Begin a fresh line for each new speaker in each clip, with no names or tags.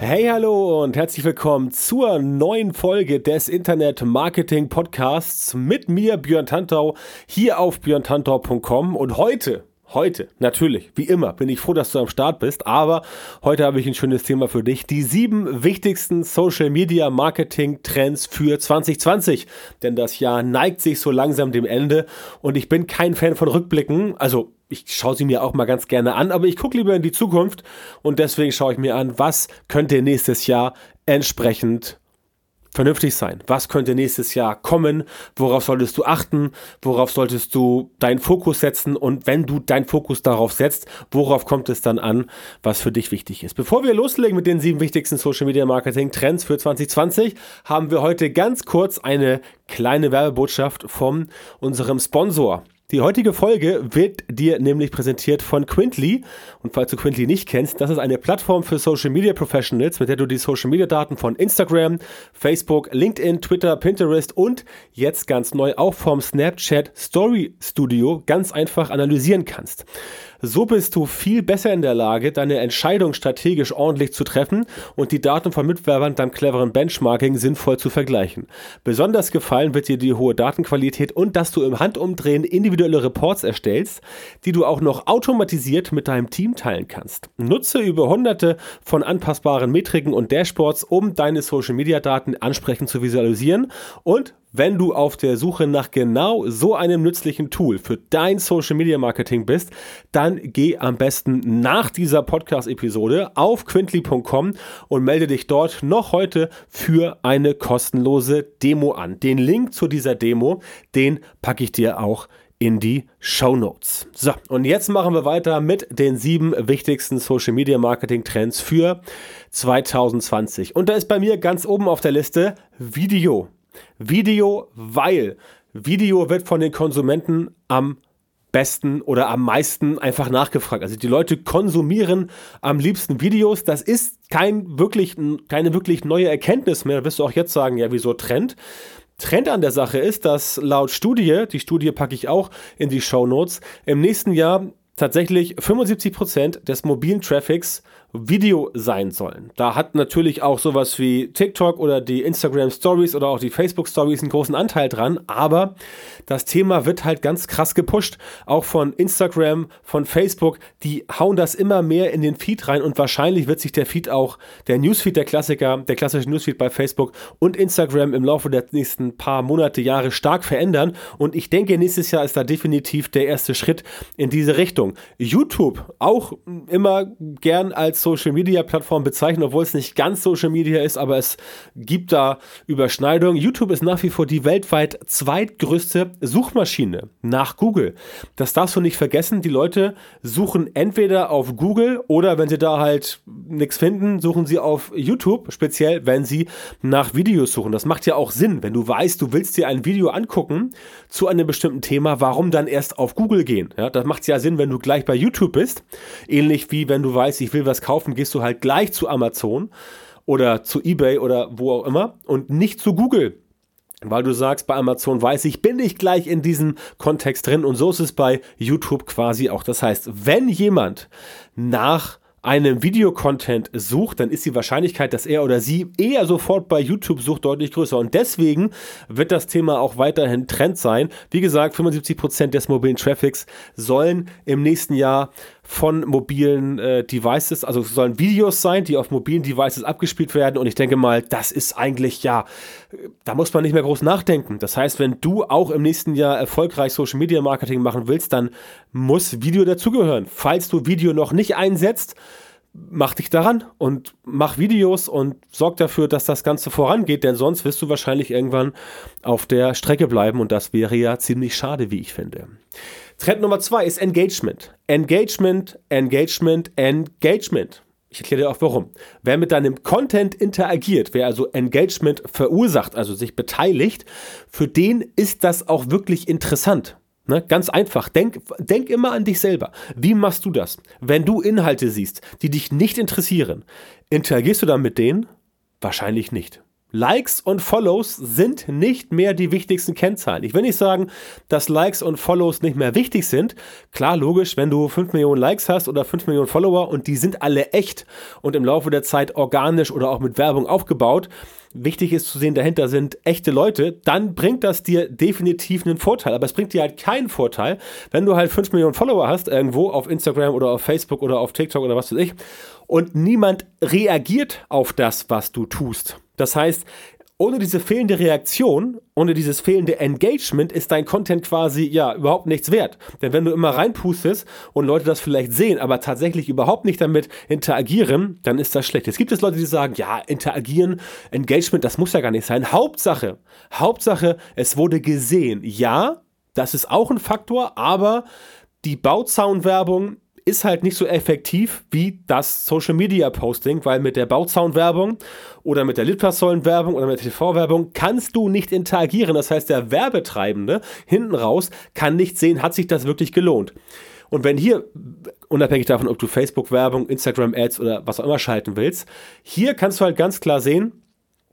Hey, hallo und herzlich willkommen zur neuen Folge des Internet Marketing Podcasts mit mir, Björn Tantau, hier auf björntantau.com. Und heute, heute, natürlich, wie immer, bin ich froh, dass du am Start bist. Aber heute habe ich ein schönes Thema für dich. Die sieben wichtigsten Social Media Marketing Trends für 2020. Denn das Jahr neigt sich so langsam dem Ende und ich bin kein Fan von Rückblicken. Also, ich schaue sie mir auch mal ganz gerne an, aber ich gucke lieber in die Zukunft und deswegen schaue ich mir an, was könnte nächstes Jahr entsprechend vernünftig sein. Was könnte nächstes Jahr kommen? Worauf solltest du achten? Worauf solltest du deinen Fokus setzen? Und wenn du deinen Fokus darauf setzt, worauf kommt es dann an, was für dich wichtig ist? Bevor wir loslegen mit den sieben wichtigsten Social Media Marketing Trends für 2020, haben wir heute ganz kurz eine kleine Werbebotschaft von unserem Sponsor. Die heutige Folge wird dir nämlich präsentiert von Quintly. Und falls du Quintly nicht kennst, das ist eine Plattform für Social Media Professionals, mit der du die Social Media Daten von Instagram, Facebook, LinkedIn, Twitter, Pinterest und jetzt ganz neu auch vom Snapchat Story Studio ganz einfach analysieren kannst. So bist du viel besser in der Lage, deine Entscheidung strategisch ordentlich zu treffen und die Daten von Mitwerbern beim cleveren Benchmarking sinnvoll zu vergleichen. Besonders gefallen wird dir die hohe Datenqualität und dass du im Handumdrehen individuelle Reports erstellst, die du auch noch automatisiert mit deinem Team teilen kannst. Nutze über hunderte von anpassbaren Metriken und Dashboards, um deine Social Media Daten ansprechend zu visualisieren und wenn du auf der Suche nach genau so einem nützlichen Tool für dein Social Media Marketing bist, dann geh am besten nach dieser Podcast-Episode auf quintly.com und melde dich dort noch heute für eine kostenlose Demo an. Den Link zu dieser Demo, den packe ich dir auch in die Show Notes. So, und jetzt machen wir weiter mit den sieben wichtigsten Social Media Marketing Trends für 2020. Und da ist bei mir ganz oben auf der Liste Video. Video, weil Video wird von den Konsumenten am besten oder am meisten einfach nachgefragt. Also die Leute konsumieren am liebsten Videos. Das ist kein wirklich, keine wirklich neue Erkenntnis mehr. Da wirst du auch jetzt sagen, ja, wieso Trend? Trend an der Sache ist, dass laut Studie, die Studie packe ich auch in die Show Notes, im nächsten Jahr tatsächlich 75 Prozent des mobilen Traffics Video sein sollen. Da hat natürlich auch sowas wie TikTok oder die Instagram Stories oder auch die Facebook Stories einen großen Anteil dran, aber das Thema wird halt ganz krass gepusht. Auch von Instagram, von Facebook, die hauen das immer mehr in den Feed rein und wahrscheinlich wird sich der Feed auch, der Newsfeed der Klassiker, der klassische Newsfeed bei Facebook und Instagram im Laufe der nächsten paar Monate, Jahre stark verändern und ich denke, nächstes Jahr ist da definitiv der erste Schritt in diese Richtung. YouTube auch immer gern als Social Media Plattform bezeichnen, obwohl es nicht ganz Social Media ist, aber es gibt da Überschneidungen. YouTube ist nach wie vor die weltweit zweitgrößte Suchmaschine nach Google. Das darfst du nicht vergessen. Die Leute suchen entweder auf Google oder wenn sie da halt nichts finden, suchen sie auf YouTube, speziell wenn sie nach Videos suchen. Das macht ja auch Sinn, wenn du weißt, du willst dir ein Video angucken zu einem bestimmten Thema, warum dann erst auf Google gehen? Ja, das macht ja Sinn, wenn du gleich bei YouTube bist. Ähnlich wie wenn du weißt, ich will was kaufen, gehst du halt gleich zu Amazon oder zu eBay oder wo auch immer und nicht zu Google. Weil du sagst, bei Amazon weiß ich, bin ich gleich in diesem Kontext drin und so ist es bei YouTube quasi auch. Das heißt, wenn jemand nach einem Videocontent sucht, dann ist die Wahrscheinlichkeit, dass er oder sie eher sofort bei YouTube sucht, deutlich größer. Und deswegen wird das Thema auch weiterhin Trend sein. Wie gesagt, 75% des mobilen Traffics sollen im nächsten Jahr von mobilen äh, Devices, also sollen Videos sein, die auf mobilen Devices abgespielt werden. Und ich denke mal, das ist eigentlich ja, da muss man nicht mehr groß nachdenken. Das heißt, wenn du auch im nächsten Jahr erfolgreich Social Media Marketing machen willst, dann muss Video dazugehören. Falls du Video noch nicht einsetzt, mach dich daran und mach Videos und sorg dafür, dass das Ganze vorangeht, denn sonst wirst du wahrscheinlich irgendwann auf der Strecke bleiben und das wäre ja ziemlich schade, wie ich finde. Trend Nummer zwei ist Engagement. Engagement, Engagement, Engagement. Ich erkläre dir auch warum. Wer mit deinem Content interagiert, wer also Engagement verursacht, also sich beteiligt, für den ist das auch wirklich interessant. Ne? Ganz einfach. Denk, denk immer an dich selber. Wie machst du das? Wenn du Inhalte siehst, die dich nicht interessieren, interagierst du dann mit denen? Wahrscheinlich nicht. Likes und Follows sind nicht mehr die wichtigsten Kennzahlen. Ich will nicht sagen, dass Likes und Follows nicht mehr wichtig sind. Klar, logisch, wenn du 5 Millionen Likes hast oder 5 Millionen Follower und die sind alle echt und im Laufe der Zeit organisch oder auch mit Werbung aufgebaut, wichtig ist zu sehen, dahinter sind echte Leute, dann bringt das dir definitiv einen Vorteil. Aber es bringt dir halt keinen Vorteil, wenn du halt 5 Millionen Follower hast, irgendwo auf Instagram oder auf Facebook oder auf TikTok oder was weiß ich, und niemand reagiert auf das, was du tust. Das heißt, ohne diese fehlende Reaktion, ohne dieses fehlende Engagement ist dein Content quasi ja überhaupt nichts wert. Denn wenn du immer reinpustest und Leute das vielleicht sehen, aber tatsächlich überhaupt nicht damit interagieren, dann ist das schlecht. Es gibt es Leute, die sagen, ja, interagieren, Engagement, das muss ja gar nicht sein. Hauptsache, Hauptsache, es wurde gesehen. Ja, das ist auch ein Faktor, aber die Bauzaunwerbung ist halt nicht so effektiv wie das Social Media Posting, weil mit der Bauzaun-Werbung oder mit der Litfaßsäulen-Werbung oder mit der TV-Werbung kannst du nicht interagieren. Das heißt, der Werbetreibende hinten raus kann nicht sehen, hat sich das wirklich gelohnt. Und wenn hier, unabhängig davon, ob du Facebook-Werbung, Instagram-Ads oder was auch immer schalten willst, hier kannst du halt ganz klar sehen,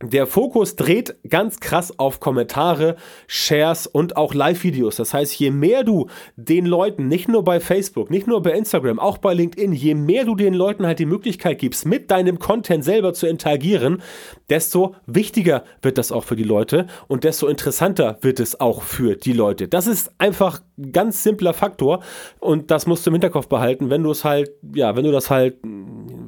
der Fokus dreht ganz krass auf Kommentare, Shares und auch Live-Videos. Das heißt, je mehr du den Leuten, nicht nur bei Facebook, nicht nur bei Instagram, auch bei LinkedIn, je mehr du den Leuten halt die Möglichkeit gibst, mit deinem Content selber zu interagieren, desto wichtiger wird das auch für die Leute und desto interessanter wird es auch für die Leute. Das ist einfach ein ganz simpler Faktor und das musst du im Hinterkopf behalten, wenn du es halt, ja, wenn du das halt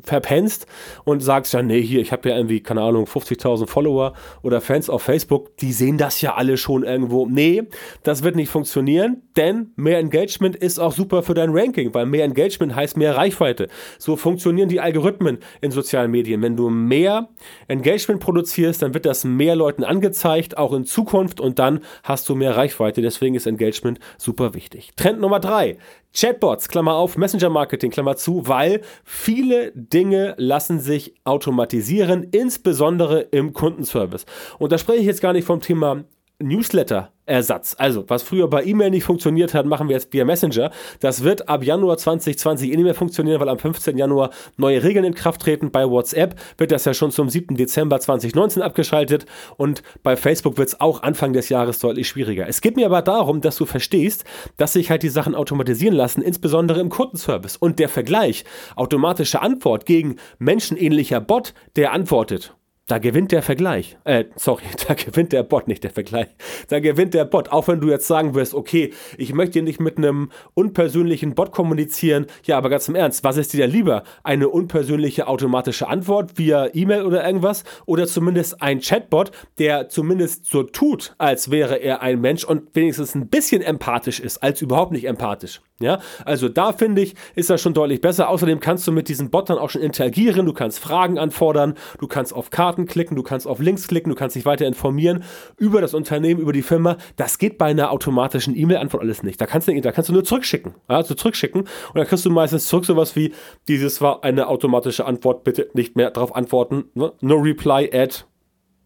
verpennst und sagst, ja, nee, hier, ich habe ja irgendwie, keine Ahnung, 50.000 10.000 Follower oder Fans auf Facebook, die sehen das ja alle schon irgendwo. Nee, das wird nicht funktionieren, denn mehr Engagement ist auch super für dein Ranking, weil mehr Engagement heißt mehr Reichweite. So funktionieren die Algorithmen in sozialen Medien. Wenn du mehr Engagement produzierst, dann wird das mehr Leuten angezeigt, auch in Zukunft und dann hast du mehr Reichweite. Deswegen ist Engagement super wichtig. Trend Nummer drei. Chatbots, Klammer auf, Messenger-Marketing, Klammer zu, weil viele Dinge lassen sich automatisieren, insbesondere im Kundenservice. Und da spreche ich jetzt gar nicht vom Thema Newsletter-Ersatz. Also, was früher bei E-Mail nicht funktioniert hat, machen wir jetzt via Messenger. Das wird ab Januar 2020 eh nicht mehr funktionieren, weil am 15. Januar neue Regeln in Kraft treten. Bei WhatsApp wird das ja schon zum 7. Dezember 2019 abgeschaltet und bei Facebook wird es auch Anfang des Jahres deutlich schwieriger. Es geht mir aber darum, dass du verstehst, dass sich halt die Sachen automatisieren lassen, insbesondere im Kundenservice. Und der Vergleich, automatische Antwort gegen menschenähnlicher Bot, der antwortet da gewinnt der Vergleich. Äh, sorry, da gewinnt der Bot, nicht der Vergleich. Da gewinnt der Bot. Auch wenn du jetzt sagen wirst, okay, ich möchte nicht mit einem unpersönlichen Bot kommunizieren. Ja, aber ganz im Ernst, was ist dir lieber? Eine unpersönliche automatische Antwort via E-Mail oder irgendwas? Oder zumindest ein Chatbot, der zumindest so tut, als wäre er ein Mensch und wenigstens ein bisschen empathisch ist, als überhaupt nicht empathisch. Ja, also da finde ich, ist das schon deutlich besser. Außerdem kannst du mit diesen Bot dann auch schon interagieren. Du kannst Fragen anfordern, du kannst auf Karten klicken, du kannst auf Links klicken, du kannst dich weiter informieren über das Unternehmen, über die Firma. Das geht bei einer automatischen E-Mail-Antwort alles nicht. Da kannst du, da kannst du nur zurückschicken. Also zurückschicken und dann kriegst du meistens zurück sowas wie, dieses war eine automatische Antwort, bitte nicht mehr darauf antworten. Ne? No reply at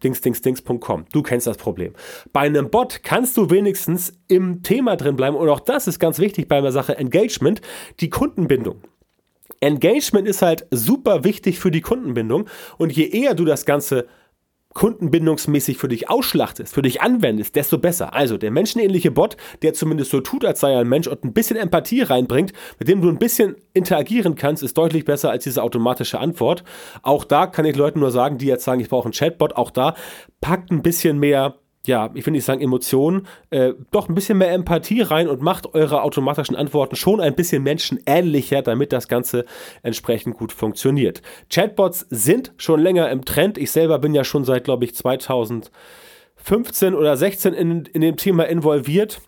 dingsdingsdings.com. Du kennst das Problem. Bei einem Bot kannst du wenigstens im Thema drin bleiben und auch das ist ganz wichtig bei der Sache Engagement, die Kundenbindung. Engagement ist halt super wichtig für die Kundenbindung und je eher du das Ganze kundenbindungsmäßig für dich ausschlachtest, für dich anwendest, desto besser. Also der menschenähnliche Bot, der zumindest so tut, als sei er ein Mensch und ein bisschen Empathie reinbringt, mit dem du ein bisschen interagieren kannst, ist deutlich besser als diese automatische Antwort. Auch da kann ich Leuten nur sagen, die jetzt sagen, ich brauche einen Chatbot, auch da packt ein bisschen mehr ja, ich will nicht sagen Emotionen, äh, doch ein bisschen mehr Empathie rein und macht eure automatischen Antworten schon ein bisschen menschenähnlicher, damit das Ganze entsprechend gut funktioniert. Chatbots sind schon länger im Trend. Ich selber bin ja schon seit, glaube ich, 2015 oder 16 in, in dem Thema involviert.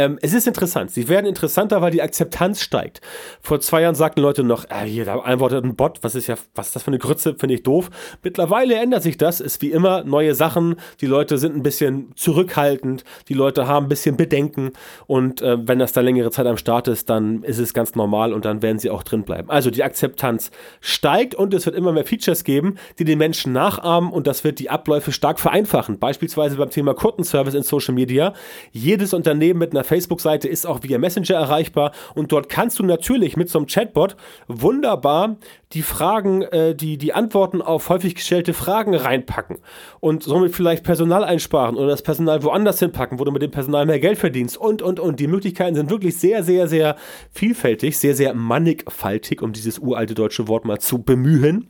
Ähm, es ist interessant. Sie werden interessanter, weil die Akzeptanz steigt. Vor zwei Jahren sagten Leute noch, äh, hier, da antwortet ein Bot, was ist ja, was ist das für eine Grütze, finde ich doof. Mittlerweile ändert sich das, ist wie immer neue Sachen. Die Leute sind ein bisschen zurückhaltend, die Leute haben ein bisschen Bedenken und äh, wenn das da längere Zeit am Start ist, dann ist es ganz normal und dann werden sie auch drin bleiben. Also die Akzeptanz steigt und es wird immer mehr Features geben, die den Menschen nachahmen und das wird die Abläufe stark vereinfachen. Beispielsweise beim Thema Kundenservice in Social Media. Jedes Unternehmen mit einer Facebook-Seite ist auch via Messenger erreichbar und dort kannst du natürlich mit so einem Chatbot wunderbar die Fragen, äh, die, die Antworten auf häufig gestellte Fragen reinpacken und somit vielleicht Personal einsparen oder das Personal woanders hinpacken, wo du mit dem Personal mehr Geld verdienst und, und, und. Die Möglichkeiten sind wirklich sehr, sehr, sehr vielfältig, sehr, sehr mannigfaltig, um dieses uralte deutsche Wort mal zu bemühen.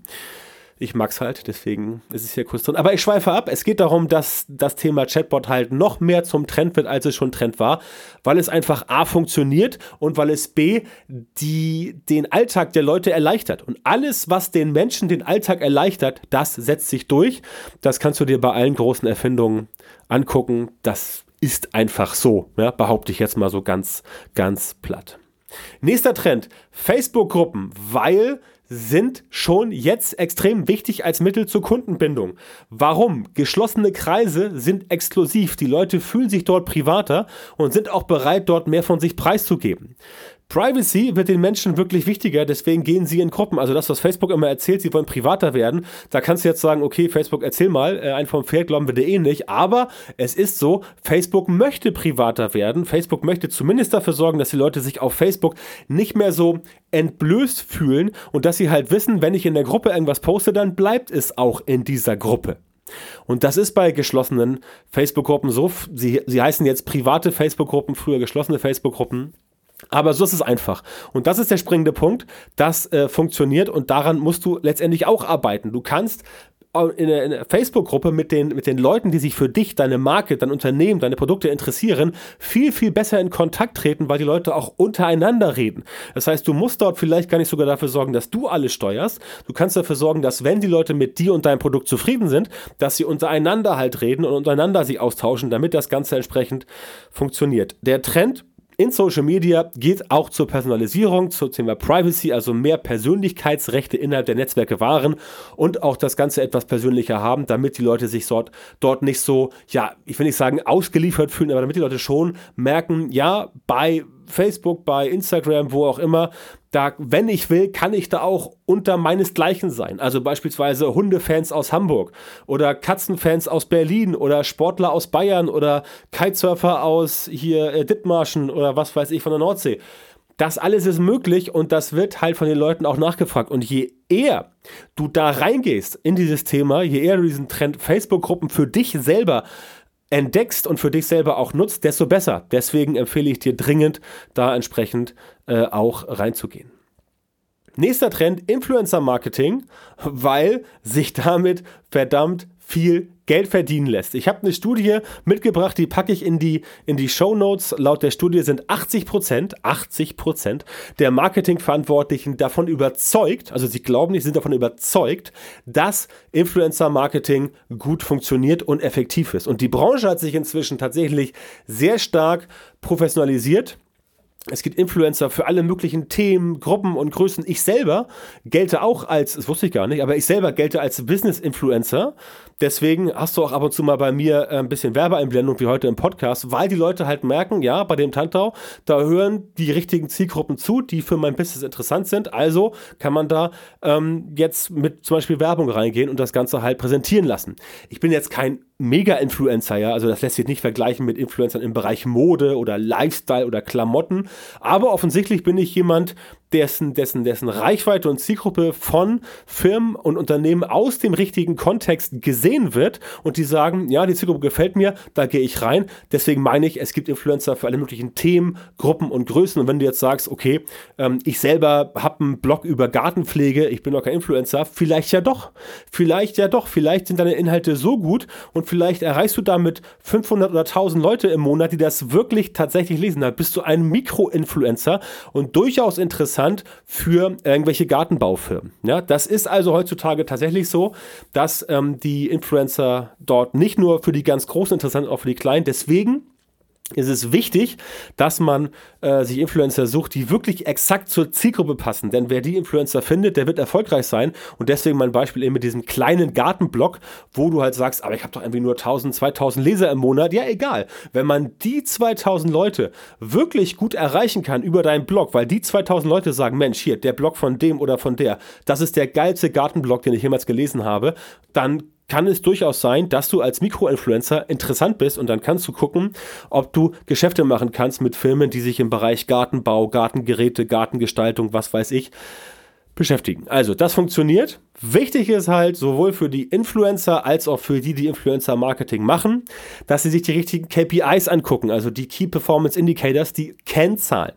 Ich mag's halt, deswegen ist es hier kurz drin. Aber ich schweife ab. Es geht darum, dass das Thema Chatbot halt noch mehr zum Trend wird, als es schon Trend war, weil es einfach A funktioniert und weil es B die, den Alltag der Leute erleichtert. Und alles, was den Menschen den Alltag erleichtert, das setzt sich durch. Das kannst du dir bei allen großen Erfindungen angucken. Das ist einfach so, ja, behaupte ich jetzt mal so ganz, ganz platt. Nächster Trend, Facebook-Gruppen, weil sind schon jetzt extrem wichtig als Mittel zur Kundenbindung. Warum? Geschlossene Kreise sind exklusiv. Die Leute fühlen sich dort privater und sind auch bereit, dort mehr von sich preiszugeben. Privacy wird den Menschen wirklich wichtiger, deswegen gehen sie in Gruppen. Also das, was Facebook immer erzählt, sie wollen privater werden. Da kannst du jetzt sagen, okay, Facebook, erzähl mal, äh, ein vom Pferd glauben wir dir eh nicht. Aber es ist so, Facebook möchte privater werden. Facebook möchte zumindest dafür sorgen, dass die Leute sich auf Facebook nicht mehr so entblößt fühlen und dass sie halt wissen, wenn ich in der Gruppe irgendwas poste, dann bleibt es auch in dieser Gruppe. Und das ist bei geschlossenen Facebook-Gruppen so. Sie, sie heißen jetzt private Facebook-Gruppen, früher geschlossene Facebook-Gruppen. Aber so ist es einfach. Und das ist der springende Punkt. Das äh, funktioniert und daran musst du letztendlich auch arbeiten. Du kannst in der, Facebook-Gruppe mit den, mit den Leuten, die sich für dich, deine Marke, dein Unternehmen, deine Produkte interessieren, viel, viel besser in Kontakt treten, weil die Leute auch untereinander reden. Das heißt, du musst dort vielleicht gar nicht sogar dafür sorgen, dass du alles steuerst. Du kannst dafür sorgen, dass wenn die Leute mit dir und deinem Produkt zufrieden sind, dass sie untereinander halt reden und untereinander sich austauschen, damit das Ganze entsprechend funktioniert. Der Trend in Social Media geht auch zur Personalisierung, zum Thema Privacy, also mehr Persönlichkeitsrechte innerhalb der Netzwerke wahren und auch das Ganze etwas persönlicher haben, damit die Leute sich dort, dort nicht so, ja, ich will nicht sagen ausgeliefert fühlen, aber damit die Leute schon merken, ja, bei Facebook, bei Instagram, wo auch immer, da, wenn ich will, kann ich da auch unter meinesgleichen sein. Also beispielsweise Hundefans aus Hamburg oder Katzenfans aus Berlin oder Sportler aus Bayern oder Kitesurfer aus hier äh, Dithmarschen oder was weiß ich von der Nordsee. Das alles ist möglich und das wird halt von den Leuten auch nachgefragt. Und je eher du da reingehst in dieses Thema, je eher du diesen Trend Facebook-Gruppen für dich selber entdeckst und für dich selber auch nutzt, desto besser. Deswegen empfehle ich dir dringend, da entsprechend äh, auch reinzugehen. Nächster Trend, Influencer-Marketing, weil sich damit verdammt viel Geld verdienen lässt. Ich habe eine Studie mitgebracht, die packe ich in die, in die Show Notes. Laut der Studie sind 80 Prozent, 80 Prozent der Marketingverantwortlichen davon überzeugt, also sie glauben nicht, sind davon überzeugt, dass Influencer-Marketing gut funktioniert und effektiv ist. Und die Branche hat sich inzwischen tatsächlich sehr stark professionalisiert es gibt Influencer für alle möglichen Themen, Gruppen und Größen. Ich selber gelte auch als, das wusste ich gar nicht, aber ich selber gelte als Business-Influencer. Deswegen hast du auch ab und zu mal bei mir äh, ein bisschen Werbeeinblendung wie heute im Podcast, weil die Leute halt merken, ja, bei dem Tantau, da hören die richtigen Zielgruppen zu, die für mein Business interessant sind. Also kann man da ähm, jetzt mit zum Beispiel Werbung reingehen und das Ganze halt präsentieren lassen. Ich bin jetzt kein Mega-Influencer, ja, also das lässt sich nicht vergleichen mit Influencern im Bereich Mode oder Lifestyle oder Klamotten, aber offensichtlich bin ich jemand, dessen, dessen, dessen Reichweite und Zielgruppe von Firmen und Unternehmen aus dem richtigen Kontext gesehen wird und die sagen, ja, die Zielgruppe gefällt mir, da gehe ich rein. Deswegen meine ich, es gibt Influencer für alle möglichen Themen, Gruppen und Größen. Und wenn du jetzt sagst, okay, ähm, ich selber habe einen Blog über Gartenpflege, ich bin doch kein Influencer, vielleicht ja doch. Vielleicht ja doch. Vielleicht sind deine Inhalte so gut und vielleicht erreichst du damit 500 oder 1000 Leute im Monat, die das wirklich tatsächlich lesen. Da bist du ein Mikro-Influencer und durchaus interessant interessant für irgendwelche Gartenbaufirmen. Ja, das ist also heutzutage tatsächlich so, dass ähm, die Influencer dort nicht nur für die ganz Großen interessant, auch für die Kleinen. Deswegen ist es wichtig, dass man äh, sich Influencer sucht, die wirklich exakt zur Zielgruppe passen. Denn wer die Influencer findet, der wird erfolgreich sein. Und deswegen mein Beispiel eben mit diesem kleinen Gartenblog, wo du halt sagst, aber ich habe doch irgendwie nur 1000, 2000 Leser im Monat. Ja, egal. Wenn man die 2000 Leute wirklich gut erreichen kann über deinen Blog, weil die 2000 Leute sagen, Mensch, hier, der Blog von dem oder von der, das ist der geilste Gartenblog, den ich jemals gelesen habe, dann kann es durchaus sein, dass du als Mikroinfluencer interessant bist und dann kannst du gucken, ob du Geschäfte machen kannst mit Firmen, die sich im Bereich Gartenbau, Gartengeräte, Gartengestaltung, was weiß ich, beschäftigen. Also, das funktioniert. Wichtig ist halt sowohl für die Influencer als auch für die, die Influencer-Marketing machen, dass sie sich die richtigen KPIs angucken, also die Key Performance Indicators, die Kennzahlen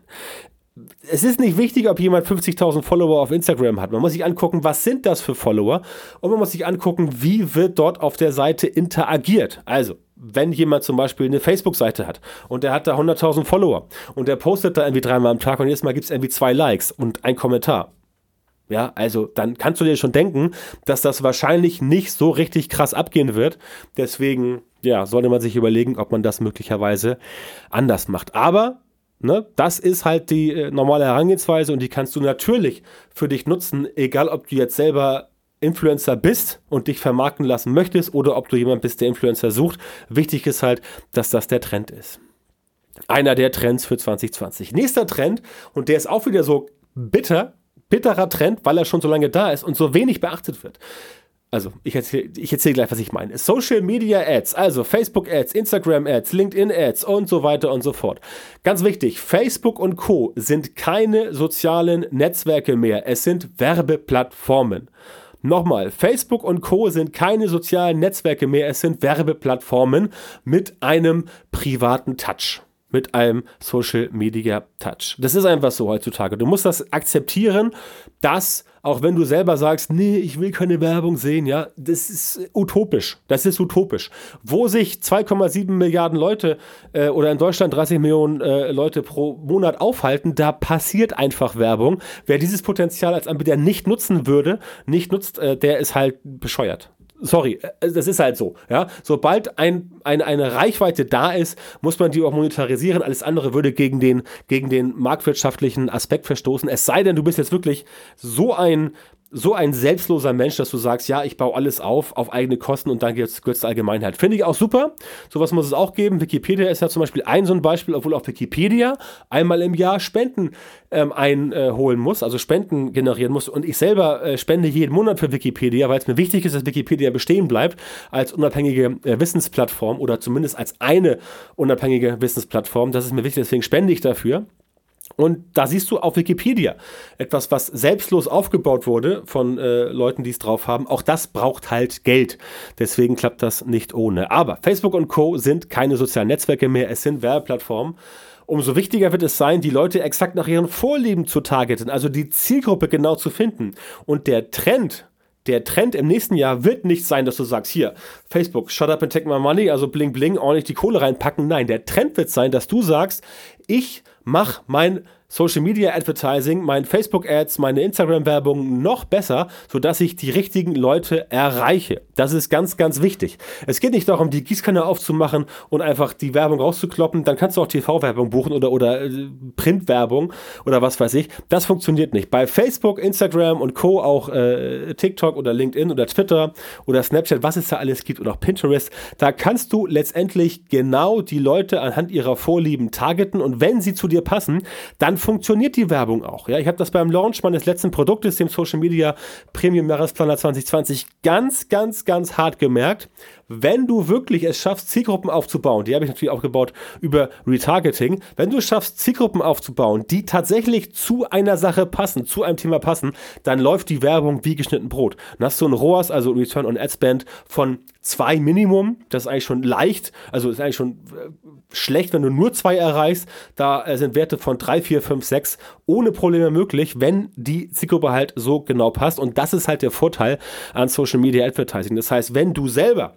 es ist nicht wichtig, ob jemand 50.000 Follower auf Instagram hat. Man muss sich angucken, was sind das für Follower und man muss sich angucken, wie wird dort auf der Seite interagiert. Also, wenn jemand zum Beispiel eine Facebook-Seite hat und der hat da 100.000 Follower und der postet da irgendwie dreimal am Tag und jedes Mal gibt es irgendwie zwei Likes und ein Kommentar. Ja, also dann kannst du dir schon denken, dass das wahrscheinlich nicht so richtig krass abgehen wird. Deswegen, ja, sollte man sich überlegen, ob man das möglicherweise anders macht. Aber Ne? Das ist halt die äh, normale Herangehensweise und die kannst du natürlich für dich nutzen, egal ob du jetzt selber Influencer bist und dich vermarkten lassen möchtest oder ob du jemand bist, der Influencer sucht. Wichtig ist halt, dass das der Trend ist. Einer der Trends für 2020. Nächster Trend, und der ist auch wieder so bitter, bitterer Trend, weil er schon so lange da ist und so wenig beachtet wird also ich erzähle ich erzähl gleich, was ich meine. Social Media Ads, also Facebook Ads, Instagram Ads, LinkedIn Ads und so weiter und so fort. Ganz wichtig, Facebook und Co sind keine sozialen Netzwerke mehr, es sind Werbeplattformen. Nochmal, Facebook und Co sind keine sozialen Netzwerke mehr, es sind Werbeplattformen mit einem privaten Touch mit einem Social Media Touch. Das ist einfach so heutzutage. Du musst das akzeptieren, dass auch wenn du selber sagst, nee, ich will keine Werbung sehen, ja, das ist utopisch. Das ist utopisch. Wo sich 2,7 Milliarden Leute äh, oder in Deutschland 30 Millionen äh, Leute pro Monat aufhalten, da passiert einfach Werbung. Wer dieses Potenzial als Anbieter nicht nutzen würde, nicht nutzt, äh, der ist halt bescheuert sorry, äh, das ist halt so. Ja? Sobald ein, ein, eine Reichweite da ist, muss man die auch monetarisieren. Alles andere würde gegen den, gegen den marktwirtschaftlichen Aspekt verstoßen. Es sei denn, du bist jetzt wirklich so ein so ein selbstloser Mensch, dass du sagst, ja, ich baue alles auf, auf eigene Kosten und dann gehört es der Allgemeinheit. Finde ich auch super. Sowas muss es auch geben. Wikipedia ist ja zum Beispiel ein so ein Beispiel, obwohl auf Wikipedia einmal im Jahr Spenden ähm, einholen muss, also Spenden generieren muss. Und ich selber äh, spende jeden Monat für Wikipedia, weil es mir wichtig ist, dass Wikipedia bestehen bleibt als unabhängige äh, Wissensplattform oder zumindest als eine unabhängige Wissensplattform. Das ist mir wichtig, deswegen spende ich dafür. Und da siehst du auf Wikipedia etwas, was selbstlos aufgebaut wurde von äh, Leuten, die es drauf haben. Auch das braucht halt Geld. Deswegen klappt das nicht ohne. Aber Facebook und Co. sind keine sozialen Netzwerke mehr, es sind Werbeplattformen. Umso wichtiger wird es sein, die Leute exakt nach ihren Vorlieben zu targeten, also die Zielgruppe genau zu finden. Und der Trend, der Trend im nächsten Jahr wird nicht sein, dass du sagst, hier, Facebook, shut up and take my money, also bling bling, ordentlich die Kohle reinpacken. Nein, der Trend wird sein, dass du sagst, ich mach mein Social Media Advertising, mein Facebook Ads, meine Instagram Werbung noch besser, sodass ich die richtigen Leute erreiche. Das ist ganz, ganz wichtig. Es geht nicht darum, die Gießkanne aufzumachen und einfach die Werbung rauszukloppen. Dann kannst du auch TV-Werbung buchen oder, oder äh, Printwerbung oder was weiß ich. Das funktioniert nicht. Bei Facebook, Instagram und Co. auch äh, TikTok oder LinkedIn oder Twitter oder Snapchat, was es da alles gibt oder auch Pinterest, da kannst du letztendlich genau die Leute anhand ihrer Vorlieben targeten und wenn sie zu dir passen, dann funktioniert die Werbung auch. Ja, ich habe das beim Launch meines letzten Produktes, dem Social Media Premium Jahresplaner 2020, ganz, ganz, ganz hart gemerkt. Wenn du wirklich es schaffst, Zielgruppen aufzubauen, die habe ich natürlich aufgebaut über Retargeting, wenn du es schaffst, Zielgruppen aufzubauen, die tatsächlich zu einer Sache passen, zu einem Thema passen, dann läuft die Werbung wie geschnitten Brot. Dann hast du ein ROAS, also Return on Ad Spend von zwei Minimum. Das ist eigentlich schon leicht, also ist eigentlich schon äh, schlecht, wenn du nur zwei erreichst. Da äh, sind Werte von drei, vier, fünf, sechs ohne Probleme möglich, wenn die Zielgruppe halt so genau passt. Und das ist halt der Vorteil an Social Media Advertising. Das heißt, wenn du selber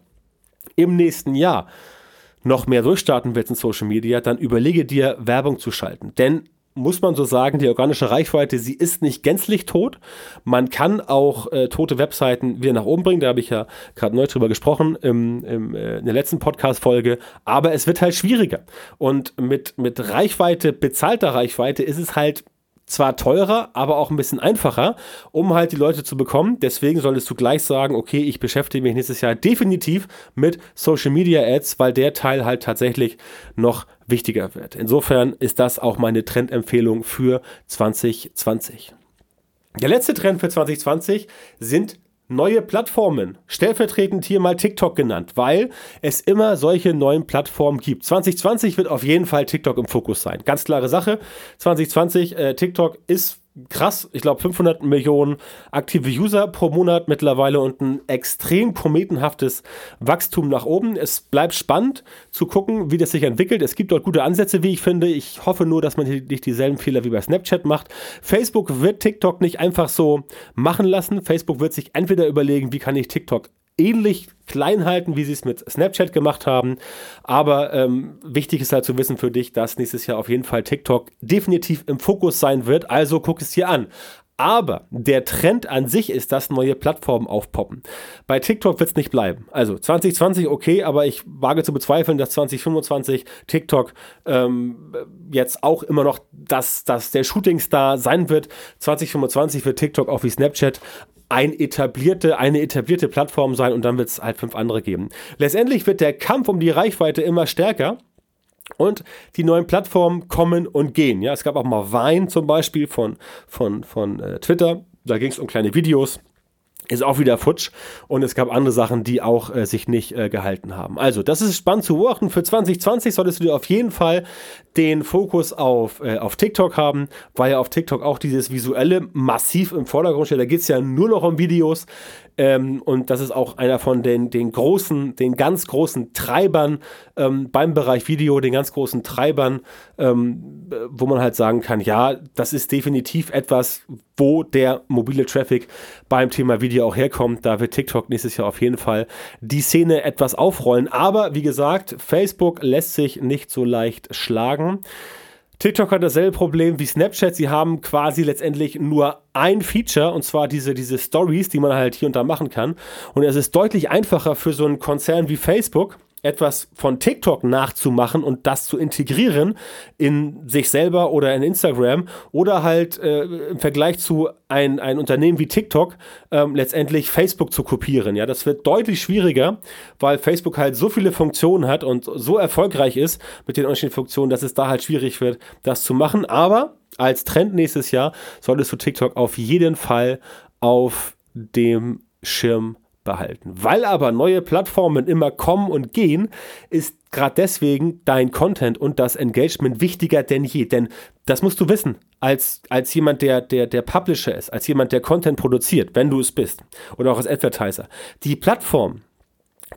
im nächsten Jahr noch mehr durchstarten willst in Social Media, dann überlege dir, Werbung zu schalten. Denn muss man so sagen, die organische Reichweite, sie ist nicht gänzlich tot. Man kann auch äh, tote Webseiten wieder nach oben bringen. Da habe ich ja gerade neu drüber gesprochen im, im, äh, in der letzten Podcast-Folge. Aber es wird halt schwieriger. Und mit, mit Reichweite, bezahlter Reichweite, ist es halt zwar teurer, aber auch ein bisschen einfacher, um halt die Leute zu bekommen. Deswegen solltest du gleich sagen, okay, ich beschäftige mich nächstes Jahr definitiv mit Social Media Ads, weil der Teil halt tatsächlich noch wichtiger wird. Insofern ist das auch meine Trendempfehlung für 2020. Der letzte Trend für 2020 sind neue Plattformen. Stellvertretend hier mal TikTok genannt, weil es immer solche neuen Plattformen gibt. 2020 wird auf jeden Fall TikTok im Fokus sein. Ganz klare Sache. 2020 äh, TikTok ist krass. Ich glaube 500 Millionen aktive User pro Monat mittlerweile und ein extrem kometenhaftes Wachstum nach oben. Es bleibt spannend zu gucken, wie das sich entwickelt. Es gibt dort gute Ansätze, wie ich finde. Ich hoffe nur, dass man hier nicht dieselben Fehler wie bei Snapchat macht. Facebook wird TikTok nicht einfach so machen lassen. Facebook wird sich entweder überlegen, wie kann ich TikTok ähnlich klein halten, wie sie es mit Snapchat gemacht haben. Aber ähm, wichtig ist halt zu wissen für dich, dass nächstes Jahr auf jeden Fall TikTok definitiv im Fokus sein wird. Also guck es dir an. Aber der Trend an sich ist, dass neue Plattformen aufpoppen. Bei TikTok wird es nicht bleiben. Also 2020 okay, aber ich wage zu bezweifeln, dass 2025 TikTok ähm, jetzt auch immer noch das, das der Shootingstar sein wird. 2025 wird TikTok auch wie Snapchat ein etablierte, eine etablierte Plattform sein und dann wird es halt fünf andere geben. Letztendlich wird der Kampf um die Reichweite immer stärker. Und die neuen Plattformen kommen und gehen. Ja, es gab auch mal Vine zum Beispiel von, von, von äh, Twitter. Da ging es um kleine Videos ist auch wieder futsch und es gab andere Sachen, die auch äh, sich nicht äh, gehalten haben. Also, das ist spannend zu beobachten. Für 2020 solltest du dir auf jeden Fall den Fokus auf, äh, auf TikTok haben, weil ja auf TikTok auch dieses Visuelle massiv im Vordergrund steht. Da geht es ja nur noch um Videos. Ähm, und das ist auch einer von den, den großen, den ganz großen Treibern ähm, beim Bereich Video, den ganz großen Treibern, ähm, wo man halt sagen kann, ja, das ist definitiv etwas, wo der mobile Traffic beim Thema Video auch herkommt. Da wird TikTok nächstes Jahr auf jeden Fall die Szene etwas aufrollen. Aber wie gesagt, Facebook lässt sich nicht so leicht schlagen. TikTok hat dasselbe Problem wie Snapchat. Sie haben quasi letztendlich nur ein Feature und zwar diese, diese Stories, die man halt hier und da machen kann. Und es ist deutlich einfacher für so einen Konzern wie Facebook, etwas von TikTok nachzumachen und das zu integrieren in sich selber oder in Instagram oder halt äh, im Vergleich zu ein, ein Unternehmen wie TikTok ähm, letztendlich Facebook zu kopieren. Ja, das wird deutlich schwieriger, weil Facebook halt so viele Funktionen hat und so erfolgreich ist mit den unterschiedlichen Funktionen, dass es da halt schwierig wird, das zu machen. Aber als Trend nächstes Jahr solltest du TikTok auf jeden Fall auf dem Schirm behalten. Weil aber neue Plattformen immer kommen und gehen, ist gerade deswegen dein Content und das Engagement wichtiger denn je. Denn das musst du wissen, als, als jemand, der, der, der Publisher ist, als jemand, der Content produziert, wenn du es bist, oder auch als Advertiser. Die Plattformen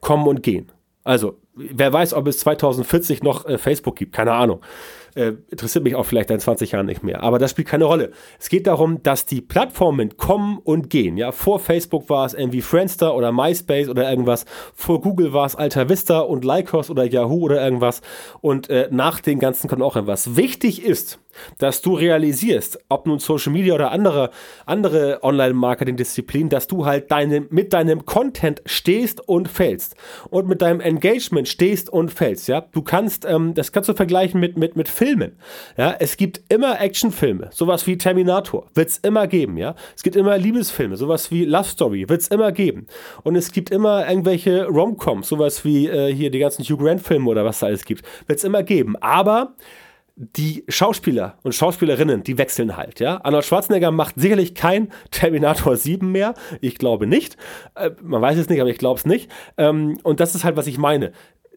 kommen und gehen. Also, wer weiß, ob es 2040 noch äh, Facebook gibt, keine Ahnung. Äh, interessiert mich auch vielleicht in 20 Jahren nicht mehr. Aber das spielt keine Rolle. Es geht darum, dass die Plattformen kommen und gehen. Ja, vor Facebook war es irgendwie Friendster oder MySpace oder irgendwas. Vor Google war es Alta Vista und Lycos oder Yahoo oder irgendwas. Und äh, nach den ganzen kommt auch irgendwas. Wichtig ist, dass du realisierst, ob nun Social Media oder andere, andere Online-Marketing-Disziplinen, dass du halt deine, mit deinem Content stehst und fällst und mit deinem Engagement stehst und fällst. Ja, du kannst, ähm, das kannst du vergleichen mit, mit, mit Filmen. Ja, es gibt immer Actionfilme, sowas wie Terminator, wird es immer geben. Ja, es gibt immer Liebesfilme, sowas wie Love Story, wird es immer geben. Und es gibt immer irgendwelche Romcoms, sowas wie äh, hier die ganzen Hugh Grant-Filme oder was da alles gibt, wird es immer geben. Aber die Schauspieler und Schauspielerinnen, die wechseln halt, ja. Arnold Schwarzenegger macht sicherlich kein Terminator 7 mehr. Ich glaube nicht. Äh, man weiß es nicht, aber ich glaube es nicht. Ähm, und das ist halt, was ich meine.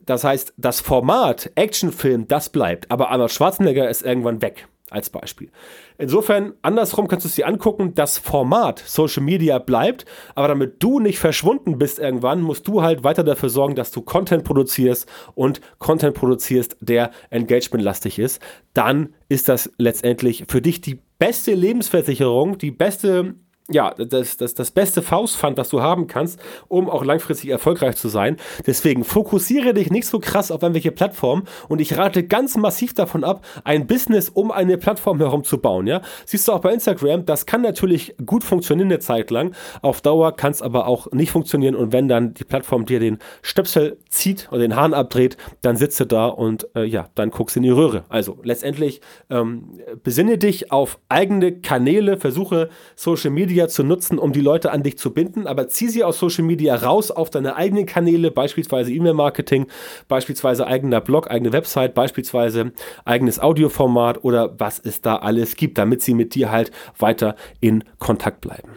Das heißt, das Format Actionfilm, das bleibt, aber Arnold Schwarzenegger ist irgendwann weg, als Beispiel. Insofern, andersrum kannst du es dir angucken, das Format Social Media bleibt, aber damit du nicht verschwunden bist irgendwann, musst du halt weiter dafür sorgen, dass du Content produzierst und Content produzierst, der engagementlastig ist. Dann ist das letztendlich für dich die beste Lebensversicherung, die beste ja, das, das, das beste Faustpfand, was du haben kannst, um auch langfristig erfolgreich zu sein. Deswegen fokussiere dich nicht so krass auf irgendwelche Plattformen und ich rate ganz massiv davon ab, ein Business um eine Plattform herum zu bauen. Ja? Siehst du auch bei Instagram, das kann natürlich gut funktionieren eine Zeit lang. Auf Dauer kann es aber auch nicht funktionieren und wenn dann die Plattform dir den Stöpsel zieht oder den Hahn abdreht, dann sitzt du da und äh, ja, dann guckst du in die Röhre. Also letztendlich ähm, besinne dich auf eigene Kanäle, versuche Social Media Media zu nutzen, um die Leute an dich zu binden, aber zieh sie aus Social Media raus auf deine eigenen Kanäle, beispielsweise E-Mail-Marketing, beispielsweise eigener Blog, eigene Website, beispielsweise eigenes Audioformat oder was es da alles gibt, damit sie mit dir halt weiter in Kontakt bleiben.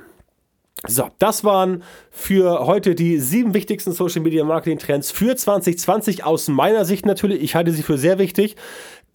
So, das waren für heute die sieben wichtigsten Social Media Marketing Trends für 2020 aus meiner Sicht natürlich. Ich halte sie für sehr wichtig.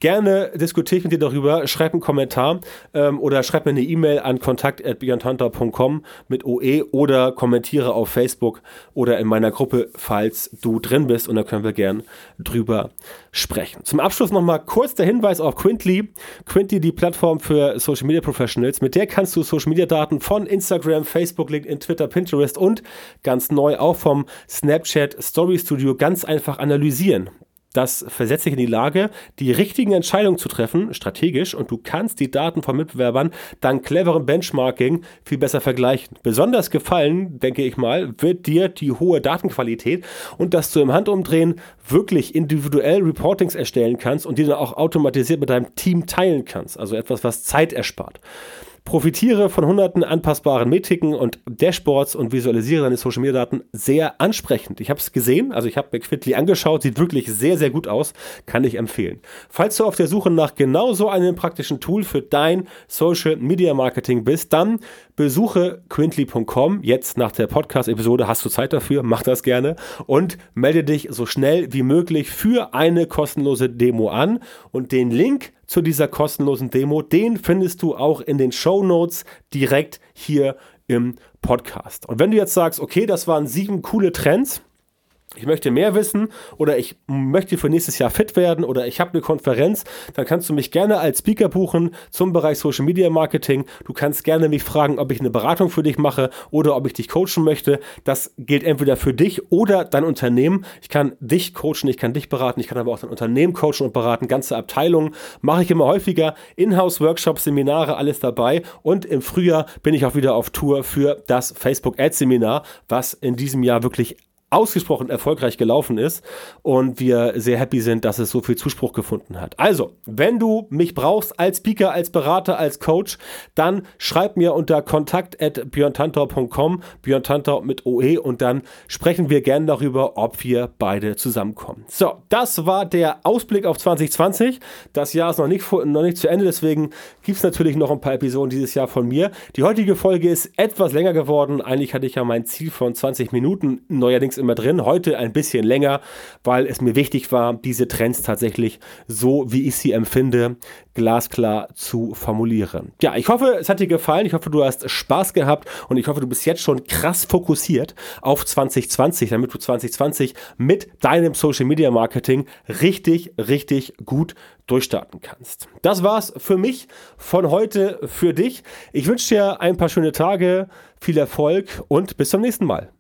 Gerne diskutiere ich mit dir darüber. Schreib einen Kommentar ähm, oder schreib mir eine E-Mail an kontakt.beyondhunter.com mit OE oder kommentiere auf Facebook oder in meiner Gruppe, falls du drin bist und da können wir gern drüber sprechen. Zum Abschluss nochmal kurz der Hinweis auf Quintly. Quintly, die Plattform für Social Media Professionals. Mit der kannst du Social Media Daten von Instagram, Facebook, LinkedIn, Twitter, Pinterest und ganz neu auch vom Snapchat Story Studio ganz einfach analysieren das versetzt dich in die Lage, die richtigen Entscheidungen zu treffen, strategisch, und du kannst die Daten von Mitbewerbern dank cleverem Benchmarking viel besser vergleichen. Besonders gefallen, denke ich mal, wird dir die hohe Datenqualität und dass du im Handumdrehen wirklich individuell Reportings erstellen kannst und die dann auch automatisiert mit deinem Team teilen kannst. Also etwas, was Zeit erspart. Profitiere von hunderten anpassbaren Metriken und Dashboards und visualisiere deine Social Media Daten sehr ansprechend. Ich habe es gesehen, also ich habe mir Quidly angeschaut, sieht wirklich sehr, sehr gut aus, kann ich empfehlen. Falls du auf der Suche nach genau so einem praktischen Tool für dein Social Media Marketing bist, dann besuche quintly.com. Jetzt nach der Podcast-Episode hast du Zeit dafür, mach das gerne und melde dich so schnell wie möglich für eine kostenlose Demo an und den Link zu dieser kostenlosen Demo. Den findest du auch in den Show Notes direkt hier im Podcast. Und wenn du jetzt sagst, okay, das waren sieben coole Trends, ich möchte mehr wissen oder ich möchte für nächstes Jahr fit werden oder ich habe eine Konferenz, dann kannst du mich gerne als Speaker buchen zum Bereich Social Media Marketing. Du kannst gerne mich fragen, ob ich eine Beratung für dich mache oder ob ich dich coachen möchte. Das gilt entweder für dich oder dein Unternehmen. Ich kann dich coachen, ich kann dich beraten, ich kann aber auch dein Unternehmen coachen und beraten. Ganze Abteilungen mache ich immer häufiger. Inhouse-Workshops, Seminare, alles dabei. Und im Frühjahr bin ich auch wieder auf Tour für das Facebook Ads Seminar, was in diesem Jahr wirklich ausgesprochen erfolgreich gelaufen ist und wir sehr happy sind, dass es so viel Zuspruch gefunden hat. Also, wenn du mich brauchst als Speaker, als Berater, als Coach, dann schreib mir unter kontakt@björntantor.com, Björn Tantor mit OE und dann sprechen wir gerne darüber, ob wir beide zusammenkommen. So, das war der Ausblick auf 2020. Das Jahr ist noch nicht, noch nicht zu Ende, deswegen gibt es natürlich noch ein paar Episoden dieses Jahr von mir. Die heutige Folge ist etwas länger geworden. Eigentlich hatte ich ja mein Ziel von 20 Minuten, neuerdings immer drin. Heute ein bisschen länger, weil es mir wichtig war, diese Trends tatsächlich so, wie ich sie empfinde, glasklar zu formulieren. Ja, ich hoffe, es hat dir gefallen. Ich hoffe, du hast Spaß gehabt und ich hoffe, du bist jetzt schon krass fokussiert auf 2020, damit du 2020 mit deinem Social Media Marketing richtig, richtig gut durchstarten kannst. Das war's für mich von heute für dich. Ich wünsche dir ein paar schöne Tage, viel Erfolg und bis zum nächsten Mal.